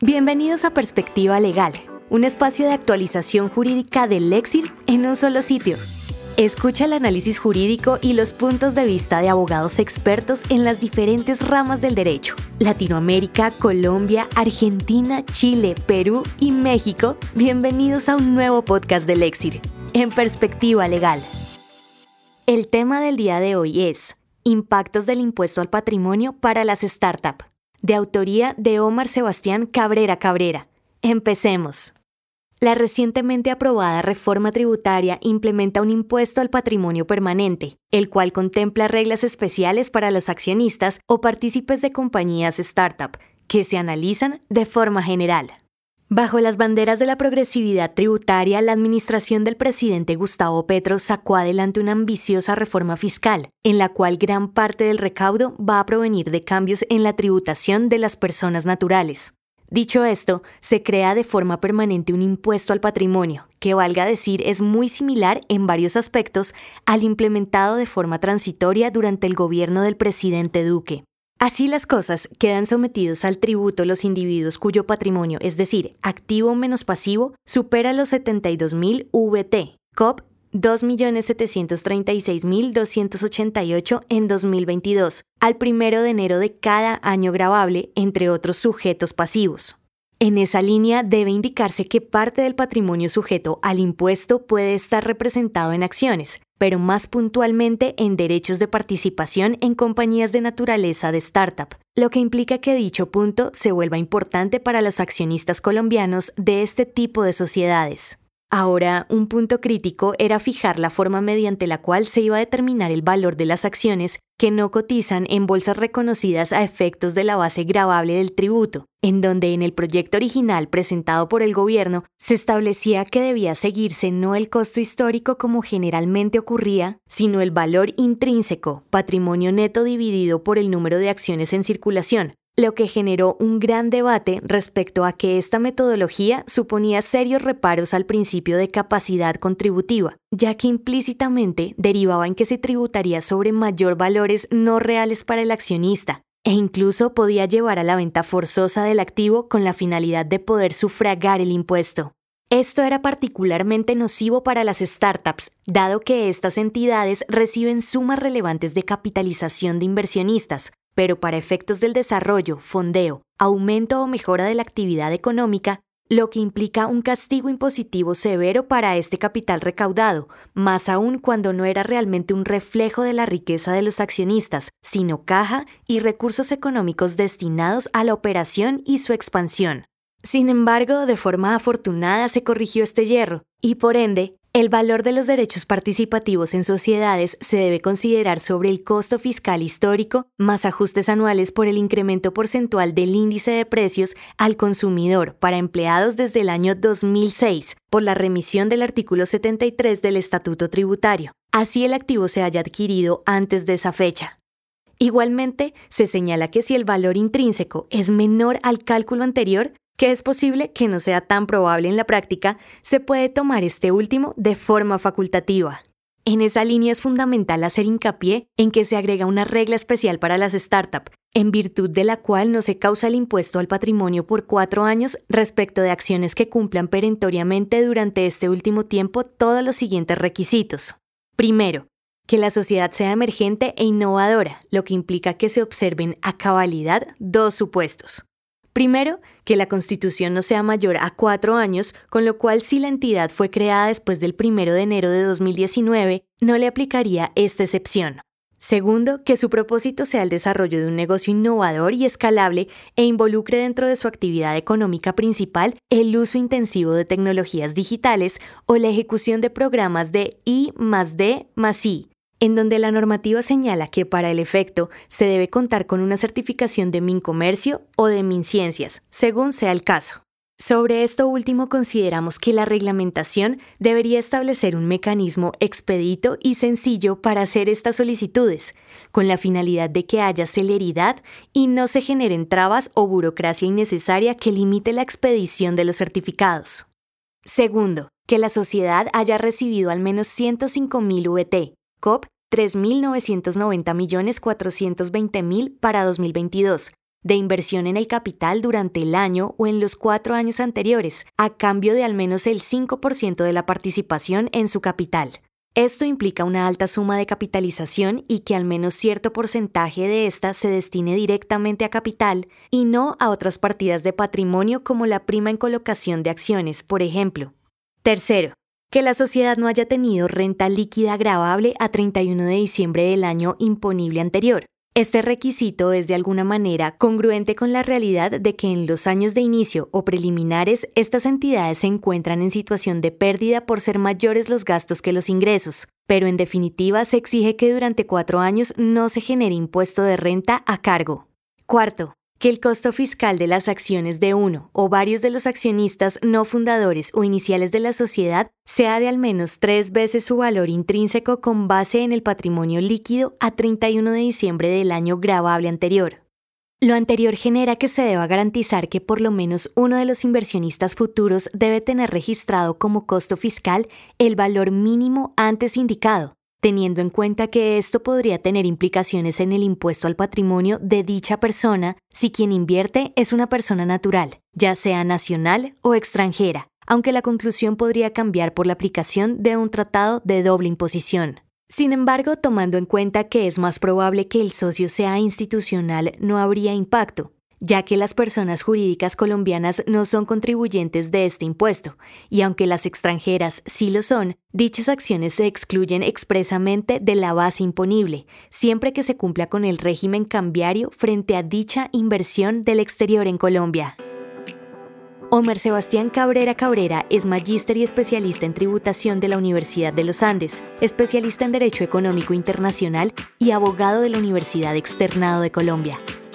Bienvenidos a Perspectiva Legal, un espacio de actualización jurídica del Lexir en un solo sitio. Escucha el análisis jurídico y los puntos de vista de abogados expertos en las diferentes ramas del derecho. Latinoamérica, Colombia, Argentina, Chile, Perú y México. Bienvenidos a un nuevo podcast del Lexir, en Perspectiva Legal. El tema del día de hoy es Impactos del impuesto al patrimonio para las startups de autoría de Omar Sebastián Cabrera Cabrera. Empecemos. La recientemente aprobada reforma tributaria implementa un impuesto al patrimonio permanente, el cual contempla reglas especiales para los accionistas o partícipes de compañías startup, que se analizan de forma general. Bajo las banderas de la progresividad tributaria, la administración del presidente Gustavo Petro sacó adelante una ambiciosa reforma fiscal, en la cual gran parte del recaudo va a provenir de cambios en la tributación de las personas naturales. Dicho esto, se crea de forma permanente un impuesto al patrimonio, que valga decir es muy similar en varios aspectos al implementado de forma transitoria durante el gobierno del presidente Duque. Así las cosas quedan sometidos al tributo los individuos cuyo patrimonio, es decir, activo menos pasivo, supera los 72.000 VT, COP 2.736.288 en 2022, al primero de enero de cada año grabable, entre otros sujetos pasivos. En esa línea debe indicarse que parte del patrimonio sujeto al impuesto puede estar representado en acciones, pero más puntualmente en derechos de participación en compañías de naturaleza de startup, lo que implica que dicho punto se vuelva importante para los accionistas colombianos de este tipo de sociedades. Ahora, un punto crítico era fijar la forma mediante la cual se iba a determinar el valor de las acciones que no cotizan en bolsas reconocidas a efectos de la base gravable del tributo, en donde en el proyecto original presentado por el gobierno se establecía que debía seguirse no el costo histórico como generalmente ocurría, sino el valor intrínseco, patrimonio neto dividido por el número de acciones en circulación, lo que generó un gran debate respecto a que esta metodología suponía serios reparos al principio de capacidad contributiva, ya que implícitamente derivaba en que se tributaría sobre mayor valores no reales para el accionista, e incluso podía llevar a la venta forzosa del activo con la finalidad de poder sufragar el impuesto. Esto era particularmente nocivo para las startups, dado que estas entidades reciben sumas relevantes de capitalización de inversionistas, pero para efectos del desarrollo, fondeo, aumento o mejora de la actividad económica, lo que implica un castigo impositivo severo para este capital recaudado, más aún cuando no era realmente un reflejo de la riqueza de los accionistas, sino caja y recursos económicos destinados a la operación y su expansión. Sin embargo, de forma afortunada se corrigió este hierro, y por ende, el valor de los derechos participativos en sociedades se debe considerar sobre el costo fiscal histórico más ajustes anuales por el incremento porcentual del índice de precios al consumidor para empleados desde el año 2006 por la remisión del artículo 73 del Estatuto Tributario. Así el activo se haya adquirido antes de esa fecha. Igualmente, se señala que si el valor intrínseco es menor al cálculo anterior, que es posible que no sea tan probable en la práctica, se puede tomar este último de forma facultativa. En esa línea es fundamental hacer hincapié en que se agrega una regla especial para las startups, en virtud de la cual no se causa el impuesto al patrimonio por cuatro años respecto de acciones que cumplan perentoriamente durante este último tiempo todos los siguientes requisitos. Primero, que la sociedad sea emergente e innovadora, lo que implica que se observen a cabalidad dos supuestos. Primero, que la constitución no sea mayor a cuatro años, con lo cual si la entidad fue creada después del 1 de enero de 2019, no le aplicaría esta excepción. Segundo, que su propósito sea el desarrollo de un negocio innovador y escalable e involucre dentro de su actividad económica principal el uso intensivo de tecnologías digitales o la ejecución de programas de I más D más I, en donde la normativa señala que para el efecto se debe contar con una certificación de MinComercio o de MinCiencias, según sea el caso. Sobre esto último consideramos que la reglamentación debería establecer un mecanismo expedito y sencillo para hacer estas solicitudes, con la finalidad de que haya celeridad y no se generen trabas o burocracia innecesaria que limite la expedición de los certificados. Segundo, que la sociedad haya recibido al menos 105.000 VT, COP 3.990.420.000 para 2022, de inversión en el capital durante el año o en los cuatro años anteriores, a cambio de al menos el 5% de la participación en su capital. Esto implica una alta suma de capitalización y que al menos cierto porcentaje de esta se destine directamente a capital y no a otras partidas de patrimonio como la prima en colocación de acciones, por ejemplo. Tercero, que la sociedad no haya tenido renta líquida grabable a 31 de diciembre del año imponible anterior, este requisito es de alguna manera congruente con la realidad de que en los años de inicio o preliminares estas entidades se encuentran en situación de pérdida por ser mayores los gastos que los ingresos, pero en definitiva se exige que durante cuatro años no se genere impuesto de renta a cargo. Cuarto, que el costo fiscal de las acciones de uno o varios de los accionistas no fundadores o iniciales de la sociedad sea de al menos tres veces su valor intrínseco con base en el patrimonio líquido a 31 de diciembre del año grabable anterior. Lo anterior genera que se deba garantizar que por lo menos uno de los inversionistas futuros debe tener registrado como costo fiscal el valor mínimo antes indicado, teniendo en cuenta que esto podría tener implicaciones en el impuesto al patrimonio de dicha persona si quien invierte es una persona natural, ya sea nacional o extranjera, aunque la conclusión podría cambiar por la aplicación de un tratado de doble imposición. Sin embargo, tomando en cuenta que es más probable que el socio sea institucional, no habría impacto, ya que las personas jurídicas colombianas no son contribuyentes de este impuesto, y aunque las extranjeras sí lo son, dichas acciones se excluyen expresamente de la base imponible, siempre que se cumpla con el régimen cambiario frente a dicha inversión del exterior en Colombia. Omer Sebastián Cabrera Cabrera es magíster y especialista en tributación de la Universidad de los Andes, especialista en Derecho Económico Internacional y abogado de la Universidad Externado de Colombia.